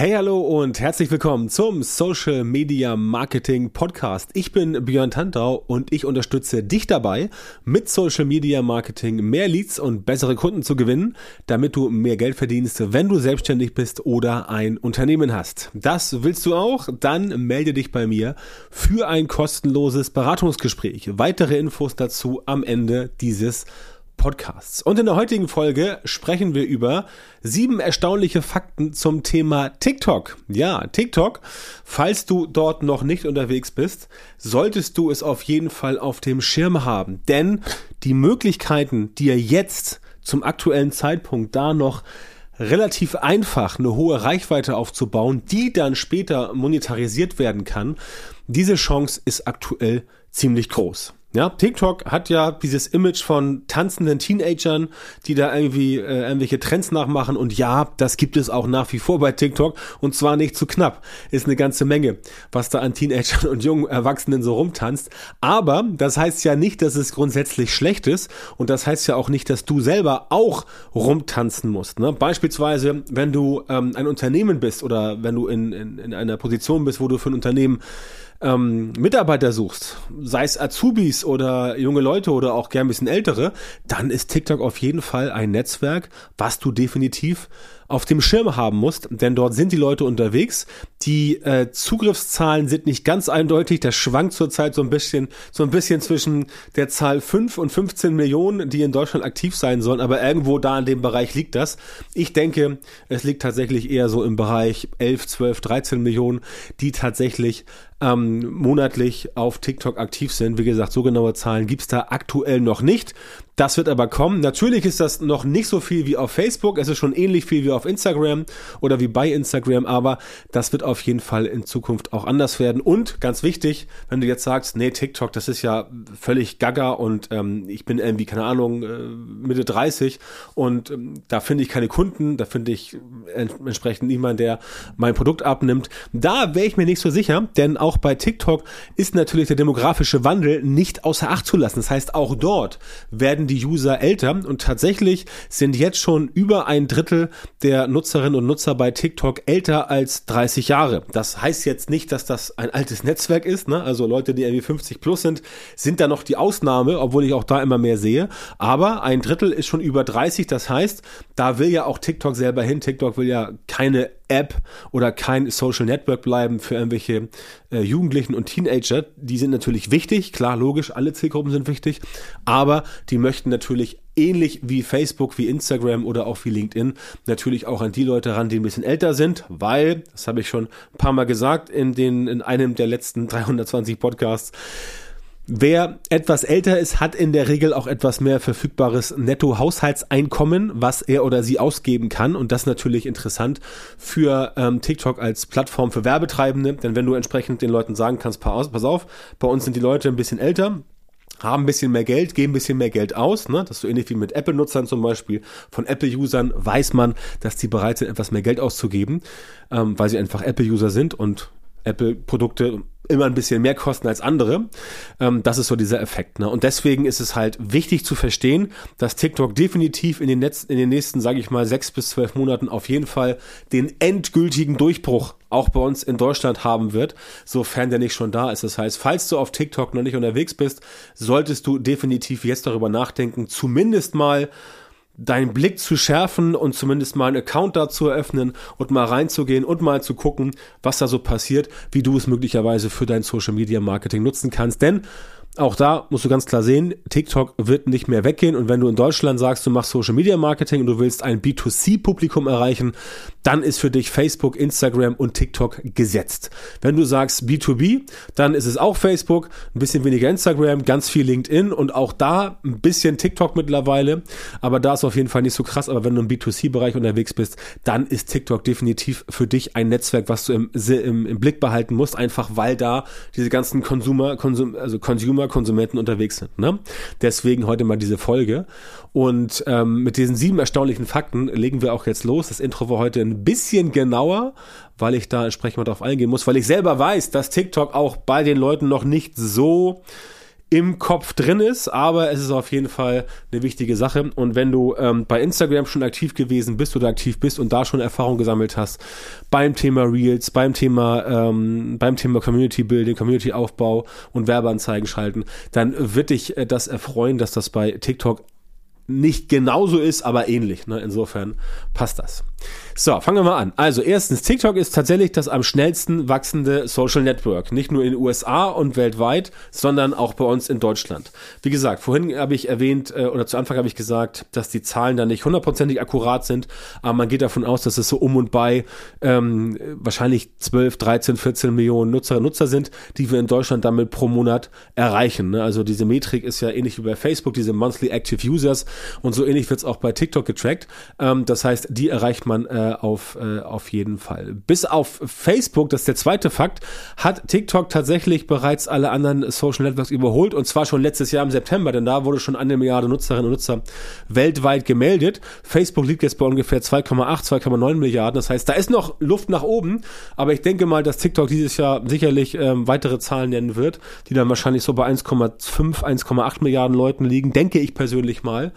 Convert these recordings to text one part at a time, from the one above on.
Hey, hallo und herzlich willkommen zum Social Media Marketing Podcast. Ich bin Björn Tantau und ich unterstütze dich dabei, mit Social Media Marketing mehr Leads und bessere Kunden zu gewinnen, damit du mehr Geld verdienst, wenn du selbstständig bist oder ein Unternehmen hast. Das willst du auch? Dann melde dich bei mir für ein kostenloses Beratungsgespräch. Weitere Infos dazu am Ende dieses Podcasts. Und in der heutigen Folge sprechen wir über sieben erstaunliche Fakten zum Thema TikTok. Ja, TikTok, falls du dort noch nicht unterwegs bist, solltest du es auf jeden Fall auf dem Schirm haben. Denn die Möglichkeiten, dir jetzt zum aktuellen Zeitpunkt da noch relativ einfach eine hohe Reichweite aufzubauen, die dann später monetarisiert werden kann, diese Chance ist aktuell ziemlich groß. Ja, TikTok hat ja dieses Image von tanzenden Teenagern, die da irgendwie äh, irgendwelche Trends nachmachen. Und ja, das gibt es auch nach wie vor bei TikTok. Und zwar nicht zu knapp. Ist eine ganze Menge, was da an Teenagern und jungen Erwachsenen so rumtanzt. Aber das heißt ja nicht, dass es grundsätzlich schlecht ist. Und das heißt ja auch nicht, dass du selber auch rumtanzen musst. Ne? Beispielsweise, wenn du ähm, ein Unternehmen bist oder wenn du in, in, in einer Position bist, wo du für ein Unternehmen ähm, Mitarbeiter suchst, sei es Azubis oder junge Leute oder auch gern ein bisschen ältere, dann ist TikTok auf jeden Fall ein Netzwerk, was du definitiv auf dem Schirm haben musst, denn dort sind die Leute unterwegs. Die äh, Zugriffszahlen sind nicht ganz eindeutig. Das schwankt zurzeit so ein bisschen, so ein bisschen zwischen der Zahl 5 und 15 Millionen, die in Deutschland aktiv sein sollen, aber irgendwo da in dem Bereich liegt das. Ich denke, es liegt tatsächlich eher so im Bereich 11, 12, 13 Millionen, die tatsächlich ähm, monatlich auf TikTok aktiv sind. Wie gesagt, so genaue Zahlen gibt's da aktuell noch nicht. Das wird aber kommen. Natürlich ist das noch nicht so viel wie auf Facebook. Es ist schon ähnlich viel wie auf Instagram oder wie bei Instagram, aber das wird auf jeden Fall in Zukunft auch anders werden. Und ganz wichtig, wenn du jetzt sagst, nee, TikTok, das ist ja völlig gaga und ähm, ich bin irgendwie, keine Ahnung, äh, Mitte 30 und ähm, da finde ich keine Kunden, da finde ich entsprechend niemand, der mein Produkt abnimmt. Da wäre ich mir nicht so sicher, denn auch bei TikTok ist natürlich der demografische Wandel nicht außer Acht zu lassen. Das heißt, auch dort werden die User älter und tatsächlich sind jetzt schon über ein Drittel der Nutzerinnen und Nutzer bei TikTok älter als 30 Jahre. Das heißt jetzt nicht, dass das ein altes Netzwerk ist, ne? also Leute, die irgendwie 50 plus sind, sind da noch die Ausnahme, obwohl ich auch da immer mehr sehe, aber ein Drittel ist schon über 30, das heißt, da will ja auch TikTok selber hin, TikTok will ja keine App oder kein Social Network bleiben für irgendwelche äh, Jugendlichen und Teenager. Die sind natürlich wichtig, klar, logisch, alle Zielgruppen sind wichtig, aber die möchten natürlich ähnlich wie Facebook, wie Instagram oder auch wie LinkedIn natürlich auch an die Leute ran, die ein bisschen älter sind, weil, das habe ich schon ein paar Mal gesagt in den in einem der letzten 320 Podcasts, Wer etwas älter ist, hat in der Regel auch etwas mehr verfügbares Netto-Haushaltseinkommen, was er oder sie ausgeben kann. Und das natürlich interessant für ähm, TikTok als Plattform für Werbetreibende. Denn wenn du entsprechend den Leuten sagen kannst, pass auf, bei uns sind die Leute ein bisschen älter, haben ein bisschen mehr Geld, geben ein bisschen mehr Geld aus. Ne? Das ist so ähnlich wie mit Apple-Nutzern zum Beispiel. Von Apple-Usern weiß man, dass die bereit sind, etwas mehr Geld auszugeben, ähm, weil sie einfach Apple-User sind und Apple-Produkte immer ein bisschen mehr kosten als andere. Ähm, das ist so dieser Effekt. Ne? Und deswegen ist es halt wichtig zu verstehen, dass TikTok definitiv in den, Netz, in den nächsten, sage ich mal, sechs bis zwölf Monaten auf jeden Fall den endgültigen Durchbruch auch bei uns in Deutschland haben wird, sofern der nicht schon da ist. Das heißt, falls du auf TikTok noch nicht unterwegs bist, solltest du definitiv jetzt darüber nachdenken, zumindest mal deinen Blick zu schärfen und zumindest mal einen Account da zu eröffnen und mal reinzugehen und mal zu gucken, was da so passiert, wie du es möglicherweise für dein Social Media Marketing nutzen kannst. Denn auch da musst du ganz klar sehen, TikTok wird nicht mehr weggehen. Und wenn du in Deutschland sagst, du machst Social Media Marketing und du willst ein B2C-Publikum erreichen, dann ist für dich Facebook, Instagram und TikTok gesetzt. Wenn du sagst B2B, dann ist es auch Facebook, ein bisschen weniger Instagram, ganz viel LinkedIn und auch da ein bisschen TikTok mittlerweile. Aber da ist auf jeden Fall nicht so krass. Aber wenn du im B2C-Bereich unterwegs bist, dann ist TikTok definitiv für dich ein Netzwerk, was du im, im, im Blick behalten musst, einfach weil da diese ganzen Consumer, Konsum, also Consumer Konsumenten unterwegs sind. Ne? Deswegen heute mal diese Folge. Und ähm, mit diesen sieben erstaunlichen Fakten legen wir auch jetzt los. Das Intro war heute ein bisschen genauer, weil ich da entsprechend mal drauf eingehen muss, weil ich selber weiß, dass TikTok auch bei den Leuten noch nicht so im Kopf drin ist, aber es ist auf jeden Fall eine wichtige Sache. Und wenn du ähm, bei Instagram schon aktiv gewesen bist oder aktiv bist und da schon Erfahrung gesammelt hast beim Thema Reels, beim Thema ähm, beim Thema Community Building, Community Aufbau und Werbeanzeigen schalten, dann wird dich äh, das erfreuen, dass das bei TikTok nicht genauso ist, aber ähnlich. Ne? Insofern passt das. So, fangen wir mal an. Also erstens, TikTok ist tatsächlich das am schnellsten wachsende Social Network. Nicht nur in den USA und weltweit, sondern auch bei uns in Deutschland. Wie gesagt, vorhin habe ich erwähnt, äh, oder zu Anfang habe ich gesagt, dass die Zahlen da nicht hundertprozentig akkurat sind, aber man geht davon aus, dass es so um und bei ähm, wahrscheinlich 12, 13, 14 Millionen Nutzerinnen und Nutzer sind, die wir in Deutschland damit pro Monat erreichen. Ne? Also diese Metrik ist ja ähnlich wie bei Facebook, diese Monthly Active Users und so ähnlich wird es auch bei TikTok getrackt. Ähm, das heißt, die erreicht man äh, auf, äh, auf jeden Fall. Bis auf Facebook, das ist der zweite Fakt, hat TikTok tatsächlich bereits alle anderen Social Networks überholt und zwar schon letztes Jahr im September, denn da wurde schon eine Milliarde Nutzerinnen und Nutzer weltweit gemeldet. Facebook liegt jetzt bei ungefähr 2,8, 2,9 Milliarden. Das heißt, da ist noch Luft nach oben, aber ich denke mal, dass TikTok dieses Jahr sicherlich ähm, weitere Zahlen nennen wird, die dann wahrscheinlich so bei 1,5, 1,8 Milliarden Leuten liegen, denke ich persönlich mal.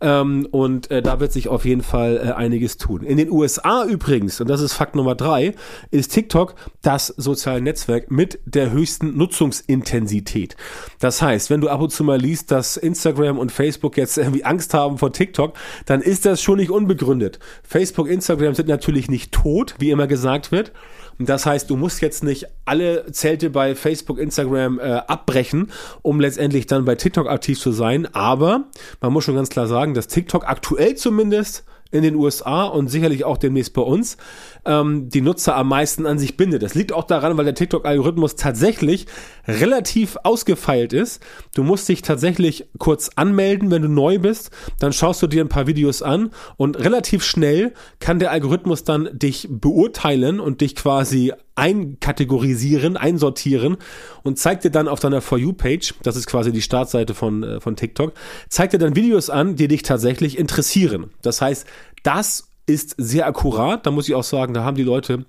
Ähm, und äh, da wird sich auf jeden Fall äh, einiges tun. In den USA übrigens, und das ist Fakt Nummer drei, ist TikTok das soziale Netzwerk mit der höchsten Nutzungsintensität. Das heißt, wenn du ab und zu mal liest, dass Instagram und Facebook jetzt irgendwie Angst haben vor TikTok, dann ist das schon nicht unbegründet. Facebook, Instagram sind natürlich nicht tot, wie immer gesagt wird. Das heißt, du musst jetzt nicht alle Zelte bei Facebook, Instagram äh, abbrechen, um letztendlich dann bei TikTok aktiv zu sein. Aber man muss schon ganz klar sagen, dass TikTok aktuell zumindest in den USA und sicherlich auch demnächst bei uns ähm, die Nutzer am meisten an sich bindet. Das liegt auch daran, weil der TikTok-Algorithmus tatsächlich relativ ausgefeilt ist. Du musst dich tatsächlich kurz anmelden, wenn du neu bist. Dann schaust du dir ein paar Videos an und relativ schnell kann der Algorithmus dann dich beurteilen und dich quasi einkategorisieren, einsortieren und zeigt dir dann auf deiner For You-Page, das ist quasi die Startseite von, äh, von TikTok, zeigt dir dann Videos an, die dich tatsächlich interessieren. Das heißt, das ist sehr akkurat. Da muss ich auch sagen, da haben die Leute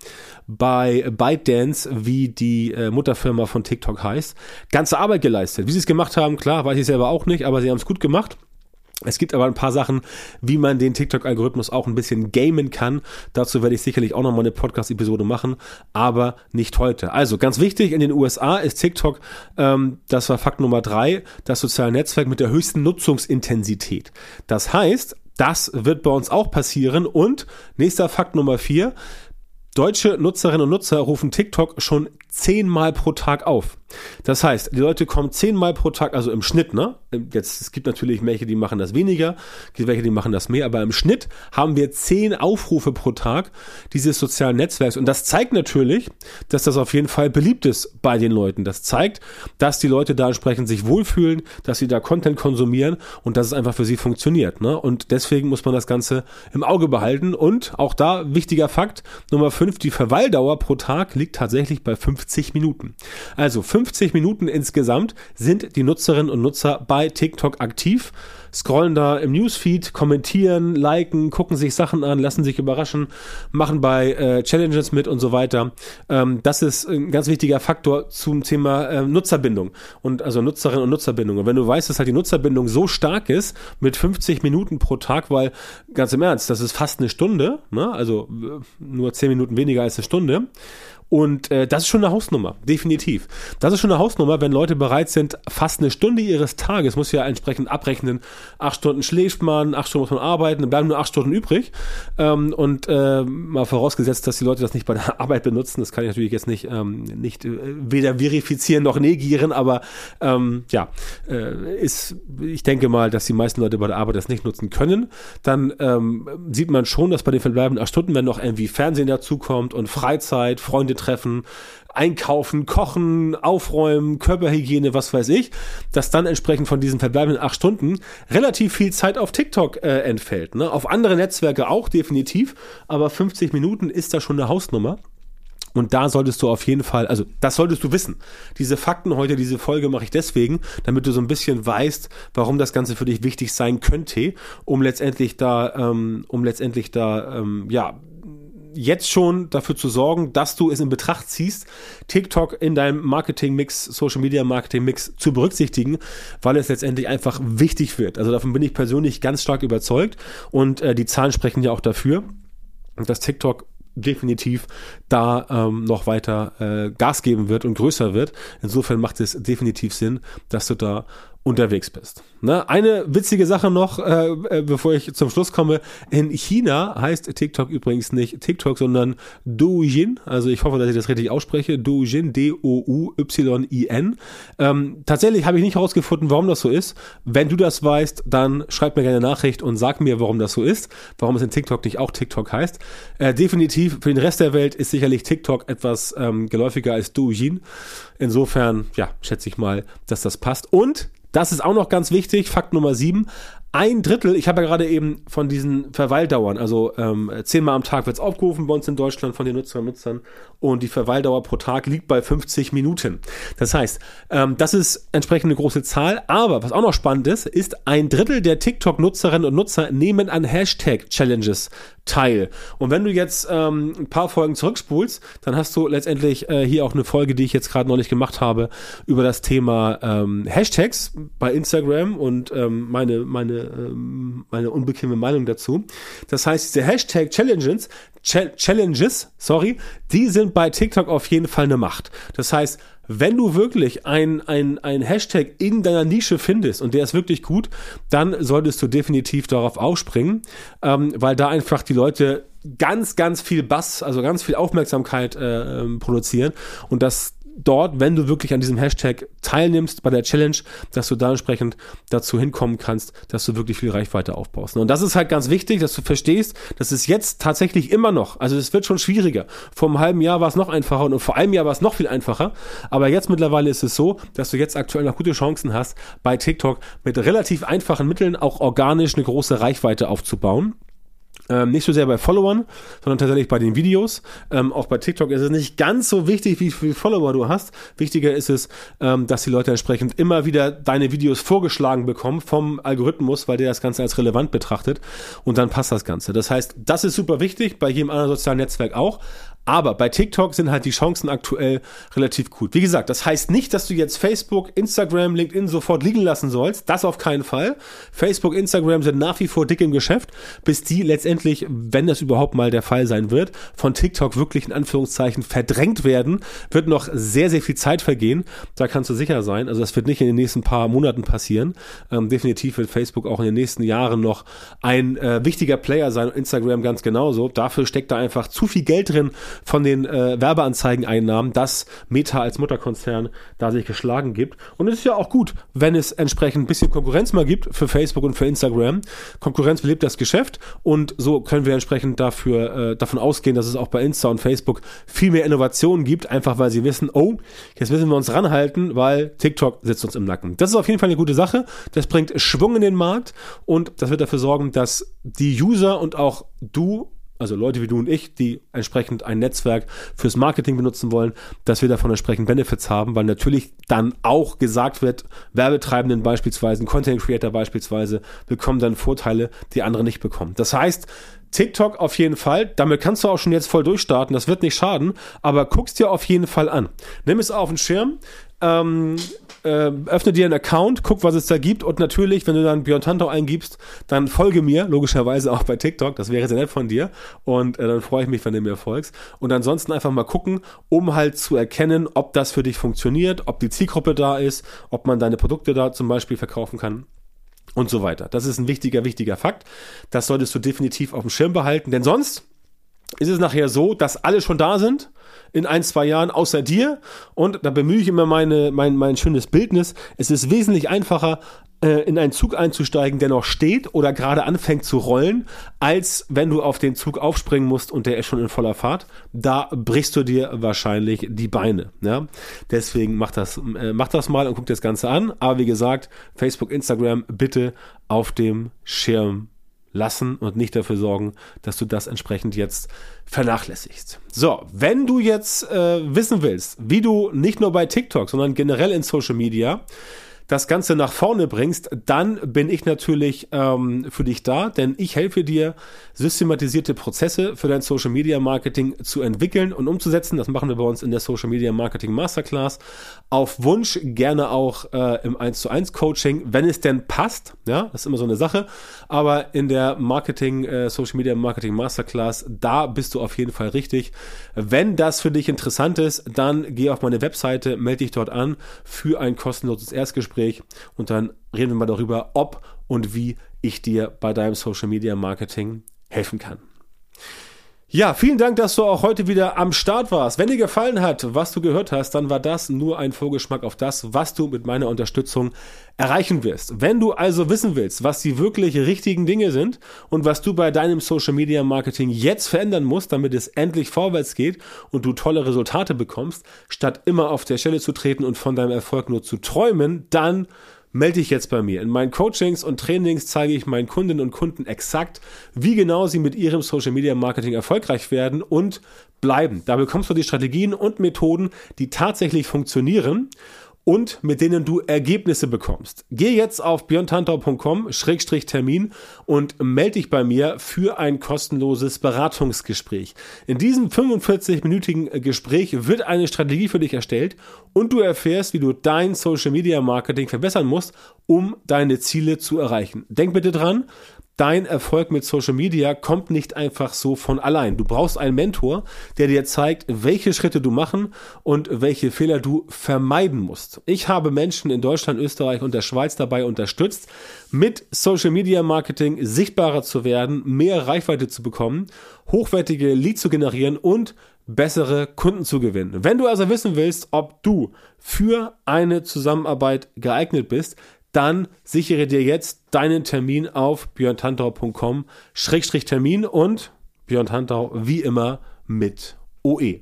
bei ByteDance, wie die äh, Mutterfirma von TikTok heißt, ganze Arbeit geleistet. Wie sie es gemacht haben, klar, weiß ich selber auch nicht, aber sie haben es gut gemacht. Es gibt aber ein paar Sachen, wie man den TikTok-Algorithmus auch ein bisschen gamen kann. Dazu werde ich sicherlich auch noch mal eine Podcast-Episode machen, aber nicht heute. Also ganz wichtig, in den USA ist TikTok, ähm, das war Fakt Nummer drei, das soziale Netzwerk mit der höchsten Nutzungsintensität. Das heißt, das wird bei uns auch passieren. Und nächster Fakt Nummer vier, Deutsche Nutzerinnen und Nutzer rufen TikTok schon zehnmal pro Tag auf. Das heißt, die Leute kommen zehnmal pro Tag, also im Schnitt, ne? Jetzt, es gibt natürlich welche, die machen das weniger, es gibt welche, die machen das mehr, aber im Schnitt haben wir zehn Aufrufe pro Tag dieses sozialen Netzwerks. Und das zeigt natürlich, dass das auf jeden Fall beliebt ist bei den Leuten. Das zeigt, dass die Leute da entsprechend sich wohlfühlen, dass sie da Content konsumieren und dass es einfach für sie funktioniert. Ne? Und deswegen muss man das Ganze im Auge behalten. Und auch da wichtiger Fakt, Nummer fünf, die Verweildauer pro Tag liegt tatsächlich bei 50 Minuten. Also 50 Minuten insgesamt sind die Nutzerinnen und Nutzer bei TikTok aktiv scrollen da im Newsfeed, kommentieren, liken, gucken sich Sachen an, lassen sich überraschen, machen bei äh, Challenges mit und so weiter. Ähm, das ist ein ganz wichtiger Faktor zum Thema äh, Nutzerbindung und also Nutzerinnen und Nutzerbindung. Und wenn du weißt, dass halt die Nutzerbindung so stark ist mit 50 Minuten pro Tag, weil ganz im Ernst, das ist fast eine Stunde, ne? also nur 10 Minuten weniger als eine Stunde. Und äh, das ist schon eine Hausnummer, definitiv. Das ist schon eine Hausnummer, wenn Leute bereit sind, fast eine Stunde ihres Tages, muss ja entsprechend abrechnen, acht Stunden schläft man, acht Stunden muss man arbeiten, dann bleiben nur acht Stunden übrig. Ähm, und äh, mal vorausgesetzt, dass die Leute das nicht bei der Arbeit benutzen, das kann ich natürlich jetzt nicht, ähm, nicht äh, weder verifizieren noch negieren, aber ähm, ja, äh, ist, ich denke mal, dass die meisten Leute bei der Arbeit das nicht nutzen können. Dann ähm, sieht man schon, dass bei den verbleibenden acht Stunden, wenn noch irgendwie Fernsehen dazukommt und Freizeit, Freunde treffen, einkaufen, kochen, aufräumen, Körperhygiene, was weiß ich, dass dann entsprechend von diesen verbleibenden acht Stunden relativ viel Zeit auf TikTok äh, entfällt. Ne? Auf andere Netzwerke auch definitiv, aber 50 Minuten ist da schon eine Hausnummer. Und da solltest du auf jeden Fall, also das solltest du wissen. Diese Fakten heute, diese Folge mache ich deswegen, damit du so ein bisschen weißt, warum das Ganze für dich wichtig sein könnte, um letztendlich da, ähm, um letztendlich da, ähm, ja, jetzt schon dafür zu sorgen, dass du es in Betracht ziehst, TikTok in deinem Marketing-Mix, Social-Media-Marketing-Mix zu berücksichtigen, weil es letztendlich einfach wichtig wird. Also davon bin ich persönlich ganz stark überzeugt und äh, die Zahlen sprechen ja auch dafür, dass TikTok definitiv da ähm, noch weiter äh, Gas geben wird und größer wird. Insofern macht es definitiv Sinn, dass du da unterwegs bist. Ne? Eine witzige Sache noch, äh, äh, bevor ich zum Schluss komme. In China heißt TikTok übrigens nicht TikTok, sondern Douyin. Also ich hoffe, dass ich das richtig ausspreche. Douyin, D-O-U-Y-I-N. Ähm, tatsächlich habe ich nicht herausgefunden, warum das so ist. Wenn du das weißt, dann schreib mir gerne eine Nachricht und sag mir, warum das so ist. Warum es in TikTok nicht auch TikTok heißt. Äh, definitiv für den Rest der Welt ist sicherlich TikTok etwas ähm, geläufiger als Douyin. Insofern, ja, schätze ich mal, dass das passt. Und das ist auch noch ganz wichtig. Fakt Nummer sieben ein Drittel, ich habe ja gerade eben von diesen Verweildauern, also ähm, zehnmal am Tag wird es aufgerufen bei uns in Deutschland von den Nutzern und Nutzern und die Verweildauer pro Tag liegt bei 50 Minuten. Das heißt, ähm, das ist entsprechend eine große Zahl, aber was auch noch spannend ist, ist ein Drittel der TikTok-Nutzerinnen und Nutzer nehmen an Hashtag-Challenges teil. Und wenn du jetzt ähm, ein paar Folgen zurückspulst, dann hast du letztendlich äh, hier auch eine Folge, die ich jetzt gerade neulich gemacht habe, über das Thema ähm, Hashtags bei Instagram und ähm, meine, meine ähm, meine unbequeme Meinung dazu. Das heißt, diese Hashtag Challenges, Challenges, sorry, die sind bei TikTok auf jeden Fall eine Macht. Das heißt, wenn du wirklich ein, ein, ein Hashtag in deiner Nische findest und der ist wirklich gut, dann solltest du definitiv darauf aufspringen, ähm, weil da einfach die Leute ganz, ganz viel Bass, also ganz viel Aufmerksamkeit äh, ähm, produzieren und das dort, wenn du wirklich an diesem Hashtag teilnimmst bei der Challenge, dass du da entsprechend dazu hinkommen kannst, dass du wirklich viel Reichweite aufbaust. Und das ist halt ganz wichtig, dass du verstehst, dass es jetzt tatsächlich immer noch, also es wird schon schwieriger. Vor einem halben Jahr war es noch einfacher und vor einem Jahr war es noch viel einfacher. Aber jetzt mittlerweile ist es so, dass du jetzt aktuell noch gute Chancen hast, bei TikTok mit relativ einfachen Mitteln auch organisch eine große Reichweite aufzubauen. Ähm, nicht so sehr bei Followern, sondern tatsächlich bei den Videos. Ähm, auch bei TikTok ist es nicht ganz so wichtig, wie viele Follower du hast. Wichtiger ist es, ähm, dass die Leute entsprechend immer wieder deine Videos vorgeschlagen bekommen vom Algorithmus, weil der das Ganze als relevant betrachtet. Und dann passt das Ganze. Das heißt, das ist super wichtig, bei jedem anderen sozialen Netzwerk auch. Aber bei TikTok sind halt die Chancen aktuell relativ gut. Wie gesagt, das heißt nicht, dass du jetzt Facebook, Instagram, LinkedIn sofort liegen lassen sollst. Das auf keinen Fall. Facebook, Instagram sind nach wie vor dick im Geschäft, bis die letztendlich, wenn das überhaupt mal der Fall sein wird, von TikTok wirklich in Anführungszeichen verdrängt werden, wird noch sehr, sehr viel Zeit vergehen. Da kannst du sicher sein. Also das wird nicht in den nächsten paar Monaten passieren. Ähm, definitiv wird Facebook auch in den nächsten Jahren noch ein äh, wichtiger Player sein. Instagram ganz genauso. Dafür steckt da einfach zu viel Geld drin von den äh, Werbeanzeigeneinnahmen, dass Meta als Mutterkonzern da sich geschlagen gibt. Und es ist ja auch gut, wenn es entsprechend ein bisschen Konkurrenz mal gibt für Facebook und für Instagram. Konkurrenz belebt das Geschäft und so können wir entsprechend dafür äh, davon ausgehen, dass es auch bei Insta und Facebook viel mehr Innovationen gibt, einfach weil sie wissen, oh, jetzt müssen wir uns ranhalten, weil TikTok sitzt uns im Nacken. Das ist auf jeden Fall eine gute Sache. Das bringt Schwung in den Markt und das wird dafür sorgen, dass die User und auch du also Leute wie du und ich, die entsprechend ein Netzwerk fürs Marketing benutzen wollen, dass wir davon entsprechend Benefits haben, weil natürlich dann auch gesagt wird, Werbetreibenden beispielsweise, Content Creator beispielsweise, bekommen dann Vorteile, die andere nicht bekommen. Das heißt, TikTok auf jeden Fall. Damit kannst du auch schon jetzt voll durchstarten. Das wird nicht schaden. Aber guckst dir auf jeden Fall an. Nimm es auf den Schirm. Ähm, äh, öffne dir einen Account, guck, was es da gibt und natürlich, wenn du dann Björn Tantau eingibst, dann folge mir, logischerweise auch bei TikTok, das wäre sehr nett von dir und äh, dann freue ich mich, wenn du mir folgst und ansonsten einfach mal gucken, um halt zu erkennen, ob das für dich funktioniert, ob die Zielgruppe da ist, ob man deine Produkte da zum Beispiel verkaufen kann und so weiter. Das ist ein wichtiger, wichtiger Fakt. Das solltest du definitiv auf dem Schirm behalten, denn sonst ist es nachher so, dass alle schon da sind in ein, zwei Jahren außer dir. Und da bemühe ich immer meine, mein, mein schönes Bildnis. Es ist wesentlich einfacher, äh, in einen Zug einzusteigen, der noch steht oder gerade anfängt zu rollen, als wenn du auf den Zug aufspringen musst und der ist schon in voller Fahrt. Da brichst du dir wahrscheinlich die Beine. Ja? Deswegen mach das, äh, mach das mal und guck das Ganze an. Aber wie gesagt, Facebook, Instagram bitte auf dem Schirm lassen und nicht dafür sorgen, dass du das entsprechend jetzt vernachlässigst. So, wenn du jetzt äh, wissen willst, wie du nicht nur bei TikTok, sondern generell in Social Media das Ganze nach vorne bringst, dann bin ich natürlich ähm, für dich da, denn ich helfe dir, systematisierte Prozesse für dein Social Media Marketing zu entwickeln und umzusetzen. Das machen wir bei uns in der Social Media Marketing Masterclass. Auf Wunsch gerne auch äh, im 1 zu 1 Coaching, wenn es denn passt. Ja, das ist immer so eine Sache. Aber in der Marketing, äh, Social Media Marketing Masterclass, da bist du auf jeden Fall richtig. Wenn das für dich interessant ist, dann geh auf meine Webseite, melde dich dort an für ein kostenloses Erstgespräch und dann reden wir mal darüber, ob und wie ich dir bei deinem Social Media Marketing helfen kann. Ja, vielen Dank, dass du auch heute wieder am Start warst. Wenn dir gefallen hat, was du gehört hast, dann war das nur ein Vorgeschmack auf das, was du mit meiner Unterstützung erreichen wirst. Wenn du also wissen willst, was die wirklich richtigen Dinge sind und was du bei deinem Social Media Marketing jetzt verändern musst, damit es endlich vorwärts geht und du tolle Resultate bekommst, statt immer auf der Stelle zu treten und von deinem Erfolg nur zu träumen, dann melde dich jetzt bei mir. In meinen Coachings und Trainings zeige ich meinen Kundinnen und Kunden exakt, wie genau sie mit ihrem Social Media Marketing erfolgreich werden und bleiben. Da bekommst du die Strategien und Methoden, die tatsächlich funktionieren und mit denen du Ergebnisse bekommst. Geh jetzt auf björntantau.com-termin und melde dich bei mir für ein kostenloses Beratungsgespräch. In diesem 45-minütigen Gespräch wird eine Strategie für dich erstellt und du erfährst, wie du dein Social Media Marketing verbessern musst, um deine Ziele zu erreichen. Denk bitte dran, dein Erfolg mit Social Media kommt nicht einfach so von allein. Du brauchst einen Mentor, der dir zeigt, welche Schritte du machen und welche Fehler du vermeiden musst. Ich habe Menschen in Deutschland, Österreich und der Schweiz dabei unterstützt, mit Social Media Marketing sichtbarer zu werden, mehr Reichweite zu bekommen, hochwertige Leads zu generieren und bessere Kunden zu gewinnen. Wenn du also wissen willst, ob du für eine Zusammenarbeit geeignet bist, dann sichere dir jetzt deinen Termin auf björntantau.com-termin und Björn Tantau wie immer mit OE.